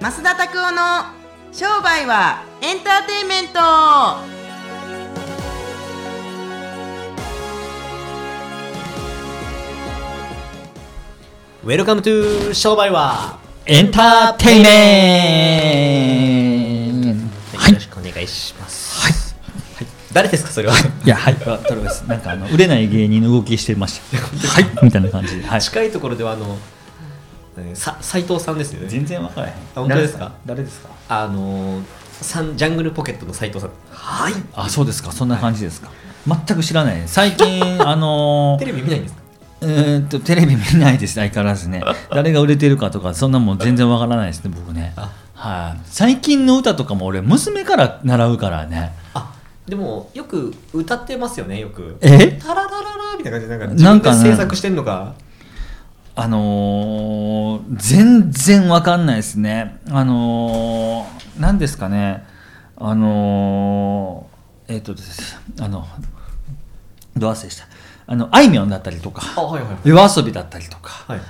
増田拓夫の商売はエンターテインメント Welcome to 商売はエンターテイメントはい、よろしくお願いします。はい。誰ですかそれは？いや、はい、わトロです。なんかあの売れない芸人の動きしてました。はい、みたいな感じで。はい。近いところではあのえーさ斉藤さんですよね。全然わからへん。本当ですか？誰ですか？あのーサンジャングルポケットの斉藤さん。はい。あ、そうですか。そんな感じですか。全く知らない。最近 あのテレビ見ないんですか？えーっとテレビ見ないです相変わらずね。誰が売れてるかとかそんなもん全然わからないですね僕ね。あはい。最近の歌とかも俺娘から習うからね。あ、でもよく歌ってますよねよく。え？タララララみたいな感じでなんかな自分んかねで制作してんのか。あのー全然わかんないですね。あのー何ですかね。あのーえっ、とです。あの、ど忘れした。あの、あいみょんだったりとか、あはいはい夜遊びだったりとか、はい。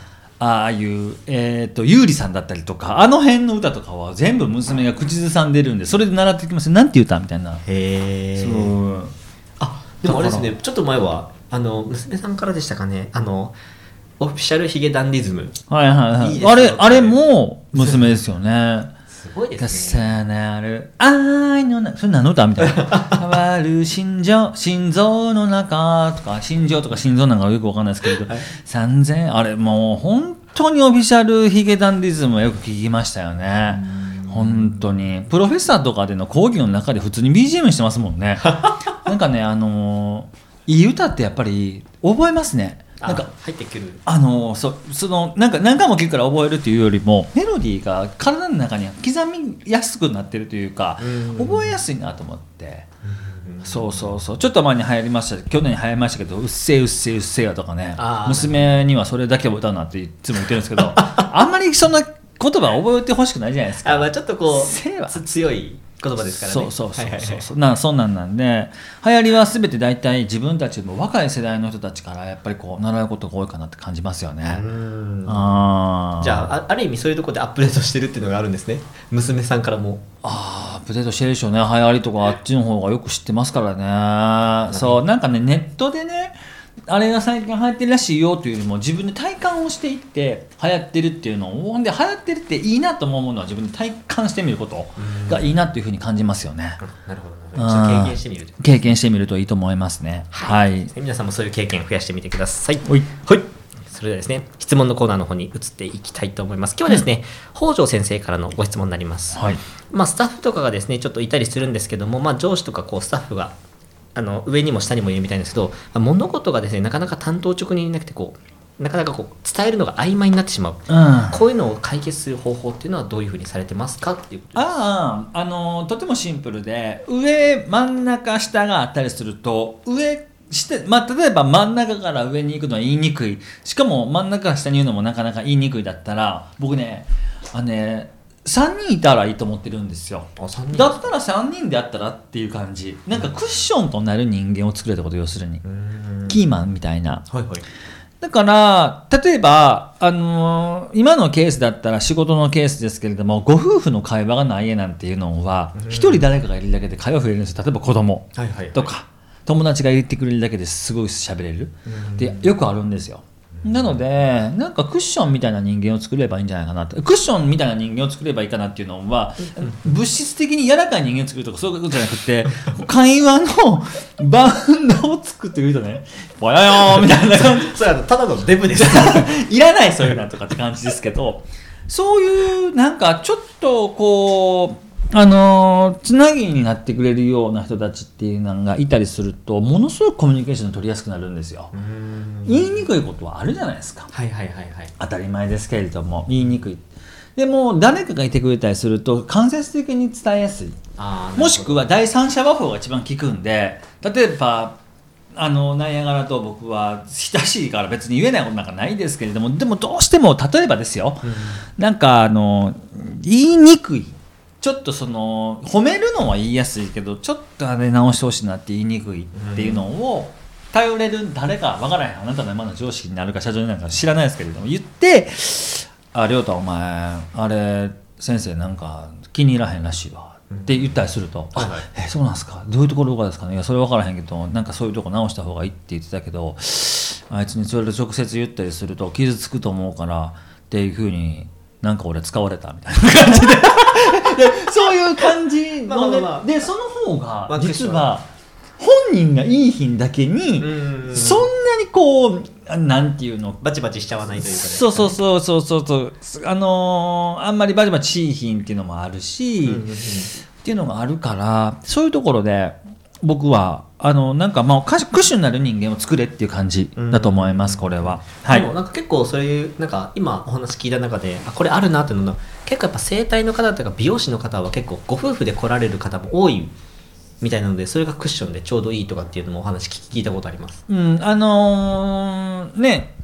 ああいう、えっ、と、ゆうりさんだったりとか、あの辺の歌とかは全部娘が口ずさんでるんで、それで習ってきます。なんていう歌みたいな。へえ。そう。あでもあれですだねちょっと前はあの娘さんからでしたかねあのオフィシャルヒゲダンディズム。はいはいはい。いいですよ。あれ、あれも娘ですよね。すごいですね。重なる。愛のなそれ何の歌みたいな。変わる心情心臓の中とか心情とか心臓なんかよくわかんないですけど、はい。3000あれもう本当にオフィシャルヒゲダンディズムはよく聞きましたよね。本当に。プロフェッサーとかでの講義の中で普通に BGM してますもんね。なんかねあのーいい歌ってやっぱり覚えますねなんかあ入ってくる。あのそそのなんか何回も聞くから覚えるっていうよりもメロディーが体の中に刻みやすくなってるというかうん。覚えやすいなと思って。そうそうそう。ちょっと前に流行りました。去年に流行りましたけど「うっせえうっせえうっせえや」とかね。娘にはそれだけは歌うなっていつも言ってるんですけど あんまりそんな言葉覚えてほしくないじゃないですか。あまあちょっとこうつ強い言葉ですからね。そうそうそうそう。はいはいはい。そうなそんなんなんで流行りは全て大体自分たちも若い世代の人たちからやっぱりこう習うことが多いかなって感じますよね。うん。あー。じゃああある意味そういうところでアップデートしてるっていうのがあるんですね。娘さんからも。あーアップデートしてるでしょうね。流行りとかあっちの方がよく知ってますからね。そうなんかねネットでねあれが最近流行ってるらしいよというよりも自分で体感をしていって流行ってるっていうのをほんで流行ってるっていいなと思うものは自分で体感してみることがいいなっていうふうに感じますよね。なるほど経験してみると経験してみるといいと思いますね。はい、皆さんもそういう経験を増やしてみてください。ほい。はい。それではですね、質問のコーナーの方に移っていきたいと思います。今日はですね、北条先生からのご質問になります。はい。まあ、スタッフとかがですね、ちょっといたりするんですけども、まあ、上司とかこうスタッフが、あの上にも下にもいるみたいですけど、まあ物事がですね、なかなか担当直入になくて、こう、なかなかこう伝えるのが曖昧になってしまう。うんこういうのを解決する方法っていうのはどういうふうにされてますかっていうこと。あああのとてもシンプルで上真ん中下があったりすると上して、まあ、例えば真ん中から上に行くのは言いにくいしかも真ん中から下に言うのもなかなか言いにくいだったら僕ねあのね3人いたらいいと思ってるんですよ。だったら3人であったらっていう感じ。なんかクッションとなる人間を作れたこと要するに。キーマンみたいな。はいはい。だから、例えば、あのー今のケースだったら仕事のケースですけれども、ご夫婦の会話がない絵なんていうのは、一人誰かがいるだけで会話増えるんですよ。例えば子供。はいはいはい。とか、友達が言ってくれるだけですごい喋れる。で、よくあるんですよ。なので、なんかクッションみたいな人間を作ればいいんじゃないかなって。クッションみたいな人間を作ればいいかなっていうのは、物質的に柔らかい人間を作るとかそういうことじゃなくて、会話のバウンドを作ってくるとね、ぼやよーみたいな感じ それはただのデブです。いらないそういうのとかって感じですけどそういうなんかちょっとこうあのーつなぎになってくれるような人たちっていうのがいたりするとものすごくコミュニケーション取りやすくなるんですよ。言いにくいことはあるじゃないですか。はいはいはいはい。当たり前ですけれども言いにくい。でも誰かがいてくれたりすると間接的に伝えやすい。もしくは第三者和法が一番効くんで例えばあのナイアガラと僕は親しいから別に言えないことなんかないですけれどもでもどうしても例えばですよ、なんかあの言いにくい。ちょっとその褒めるのは言いやすいけどちょっとあれ直してほしいなって言いにくいっていうのを頼れる誰かわからへん。あなたの今の上司になるか社長になるか知らないですけれども言って「あ亮太お前あれ先生なんか気に入らへんらしいわ」って言ったりすると「はいはい。あえそうなんですか？どういうところがですかね？いやそれ分からへんけどなんかそういうとこ直した方がいい」って言ってたけどあいつにそれで直接言ったりすると傷つくと思うからっていうふうになんか俺使われたみたいな感じで。でそういう感じまあまのねあまあ。でその方がまあ。実は本人がいい日だけにうん。そんなにこうあなんていうのバチバチしちゃわないというかね。そうそうそうそうそうそう。あのーあんまりバチバチしいひんっていうのもあるし、うんうんうん。っていうのがあるからそういうところで僕はあのなんかまあ歌手になる人間を作れっていう感じだと思います、これは。はい。でもなんか結構そういうなんか今お話聞いた中であこれあるなっていうのが結構やっぱ整体の方とか美容師の方は結構ご夫婦で来られる方も多いみたいなのでそれがクッションでちょうどいいとかっていうのもお話聞聞いたことあります。うん、あのーね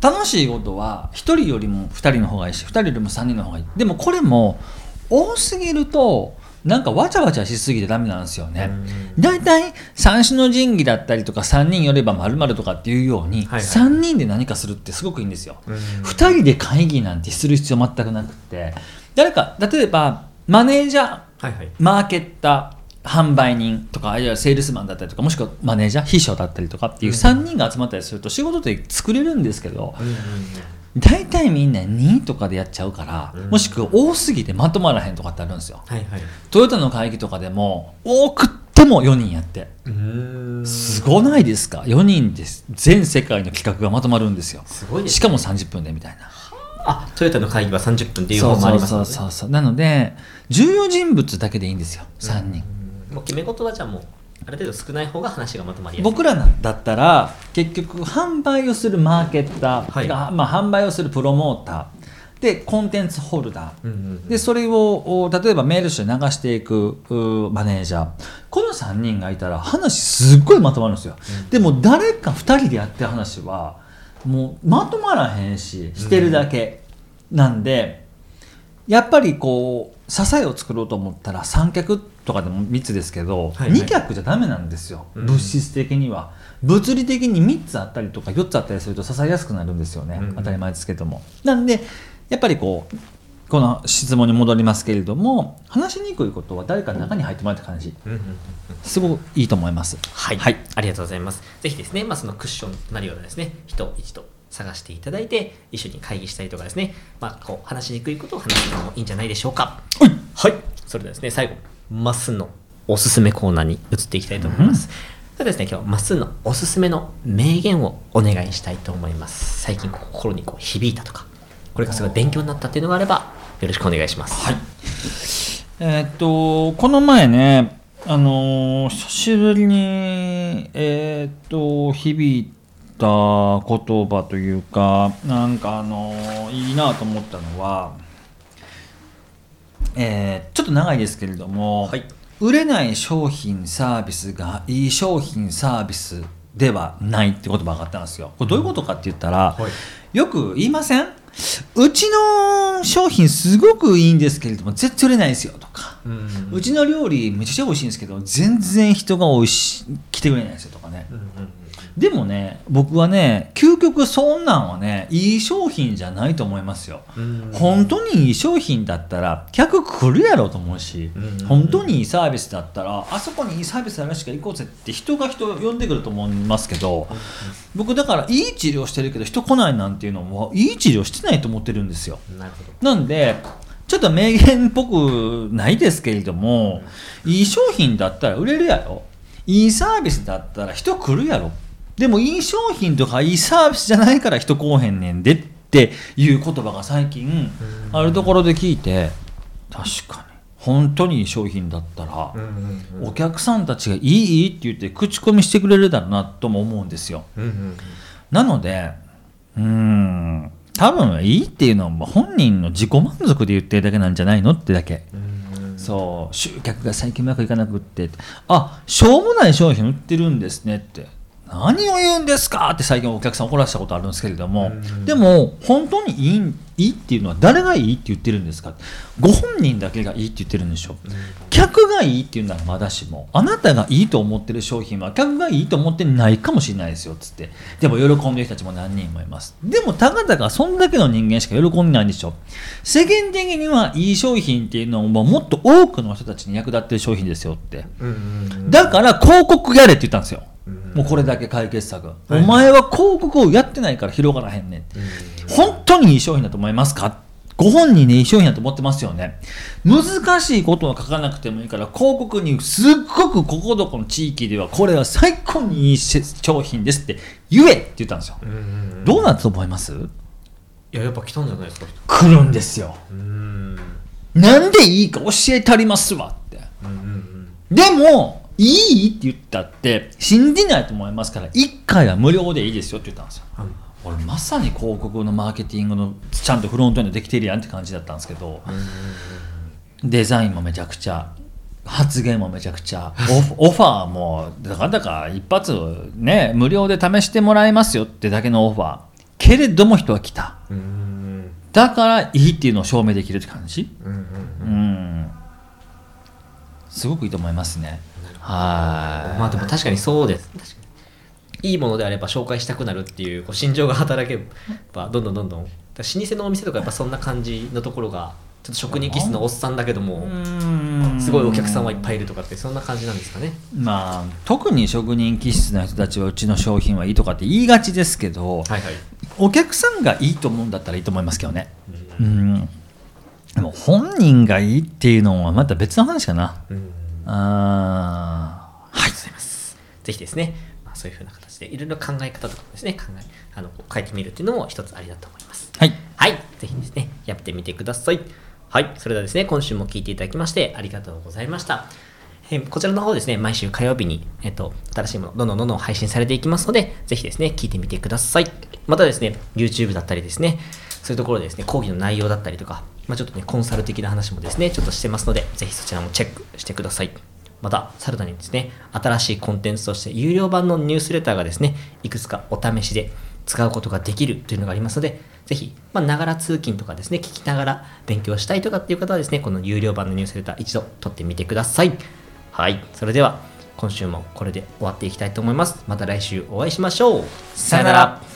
楽しいことは1人よりも2人の方がいいし2人よりも3人の方がいい。でもこれも多すぎるとなんかわちゃわちゃしすぎてダメなんですよね。大体三種の神器だったりとか3人よれば〇〇とかっていうように、はいはい。3人で何かするってすごくいいんですよ。うん。2人で会議なんてする必要全くなくって。誰か例えばマネージャーはいはい。マーケッター販売人とかあるいはセールスマンだったりとかもしくはマネージャー秘書だったりとかっていう3人が集まったりすると仕事って作れるんですけど大体みんな2とかでやっちゃうからうん。もしくは多すぎてまとまらへんとかってあるんですよ。はいはい。トヨタの会議とかでも多くっても4人やって。うん。すごないですか？4人です。全世界の企画がまとまるんですよ。すごいしかも30分でみたいな。あトヨタの会議は30分っていうそう方もありそうますもんね。そうそうそうなので重要人物だけでいいんですよ。3人、もう決め事はじゃあもうある程度少ない方が話がまとまりやすい。僕らだったら結局販売をするマーケッター、はい。がまあ、販売をするプロモーターでコンテンツホルダー、うんうんうんでそれをお例えばメールとして流していくうマネージャー。この3人がいたら話すっごいまとまるんですよ、でも誰か2人でやってる話はもうまとまらへんししてるだけ、なんでやっぱりこう支えを作ろうと思ったら三脚とかでも3つですけど、はいはい。2脚じゃダメなんですよ、うん。物質的には。物理的に3つあったりとか4つあったりすると支えやすくなるんですよね、うん。当たり前ですけども。なんでやっぱりこうこの質問に戻りますけれども話しにくいことは誰かの中に入ってもらった感じ。うんうんうんすごくいいと思います。はい、はい。ありがとうございます。ぜひですね、まあ、そのクッションとなるようなですね、人を一度探していただいて、一緒に会議したりとかですね、まあ、こう話しにくいことを話すのもいいんじゃないでしょうか。はい。それではですね、最後、マスのおすすめコーナーに移っていきたいと思います。それですね、今日、マスのおすすめの名言をお願いしたいと思います。最近、心にこう響いたとか、これがすごい勉強になったっていうのがあれば、よろしくお願いします。はい。えーっとこの前ねあのー久しぶりにえーっと響いた言葉というかなんかあのーいいなと思ったのはえーちょっと長いですけれども、はい。売れない商品サービスがいい商品サービスではないって言葉があったんですよ。これどういうことかって言ったら、はい。よく言いません？うちの商品すごくいいんですけれども絶対売れないですよとか、うん。うちの料理めちゃくちゃ美味しいんですけど全然人が美味しい来てくれないですよとかね、うんうんでもね僕はね究極そんなんはねいい商品じゃないと思いますよ、うん。本当にいい商品だったら客来るやろうと思うし、うん。本当にいいサービスだったらあそこにいいサービスあるらしか行こうぜって人が人を呼んでくると思いますけど、僕だからいい治療してるけど人来ないなんていうのもいい治療してないと思ってるんですよ。なんでちょっと名言っぽくないですけれどもいい商品だったら売れるやろ。いいサービスだったら人来るやろでもいい商品とかいいサービスじゃないから人来おへんねんでっていう言葉が最近あるところで聞いて確かに本当にいい商品だったらお客さんたちがいいいいって言って口コミしてくれるだろうなとも思うんですよ。なので、うーん、多分いいっていうのは本人の自己満足で言ってるだけなんじゃないのってだけ。うんそう、集客が最近うまくいかなくって、あ、しょうもない商品売ってるんですねって。何を言うんですか？って最近お客さん怒らせたことあるんですけれども、でも本当にいいいいっていうのは誰がいいって言ってるんですか？ご本人だけがいいって言ってるんでしょ、客がいいっていうならまだしもあなたがいいと思ってる商品は客がいいと思ってないかもしれないですよっつって。でも喜んでる人たちも何人もいます。でもたかだかそんだけの人間しか喜んでないんでしょ世間的にはいい商品っていうのももっと多くの人たちに役立ってる商品ですよって。うんうん。だから広告やれって言ったんですよ。もうこれだけ解決策。お前は広告をやってないから広がらへんねん。本当にいい商品だと思いますか？ご本人にいい商品だと思ってますよね。難しいことは書かなくてもいいから、広告にすっごくここどこの地域ではこれは最高にいい商品ですって言えって言ったんですよ。うどうなったと思います？いややっぱ来たんじゃないですか来るんですよ。うんなんでいいか教えたりますわって。でも、いいって言ったって、信じないと思いますから、1回は無料でいいですよって言ったんですよ。うん俺、まさに広告のマーケティングのちゃんとフロントエンドできてるやんって感じだったんですけど、デザインもめちゃくちゃ、発言もめちゃくちゃ、オフ オファーも、だかだか一発ね、無料で試してもらえますよってだけのオファー。けれども人は来た。だからいいっていうのを証明できるって感じうん。すごくいいと思いますね。はい。まあでも確かにそうです。確かに。いいものであれば紹介したくなるっていうこう心情が働けばどんどんどんどん。老舗のお店とかやっぱそんな感じのところがちょっと職人気質のおっさんだけどもすごいお客さんはいっぱいいるとかってそんな感じなんですかね。まあ特に職人気質な人たちはうちの商品はいいとかって言いがちですけど、はいはい。お客さんがいいと思うんだったらいいと思いますけどね。うん。でも本人がいいっていうのはまた別の話かな。うんあーはい、ございます。ぜひですね、まあ、そういうふうな形でいろいろ考え方とかもですね、考えあの書いてみるっていうのも一つありだと思います。はいはい、ぜひですね、やってみてください。はい、それではですね、今週も聞いていただきましてありがとうございました。えーこちらの方ですね、毎週火曜日に、えっと、新しいもの、どんどんどんどん配信されていきますので、ぜひですね、聞いてみてください。またですね、YouTube だったりですね、そういうところでですね、講義の内容だったりとか、まあ、ちょっとね、コンサル的な話もですね、ちょっとしてますので、ぜひそちらもチェックしてください。また、さらにですね、新しいコンテンツとして、有料版のニュースレターがですね、いくつかお試しで使うことができるというのがありますので、ぜひ、まあ、ながら通勤とかですね、聞きながら勉強したいとかっていう方はですね、この有料版のニュースレター一度取ってみてください。はい、それでは、今週もこれで終わっていきたいと思います。また来週お会いしましょう。さよなら。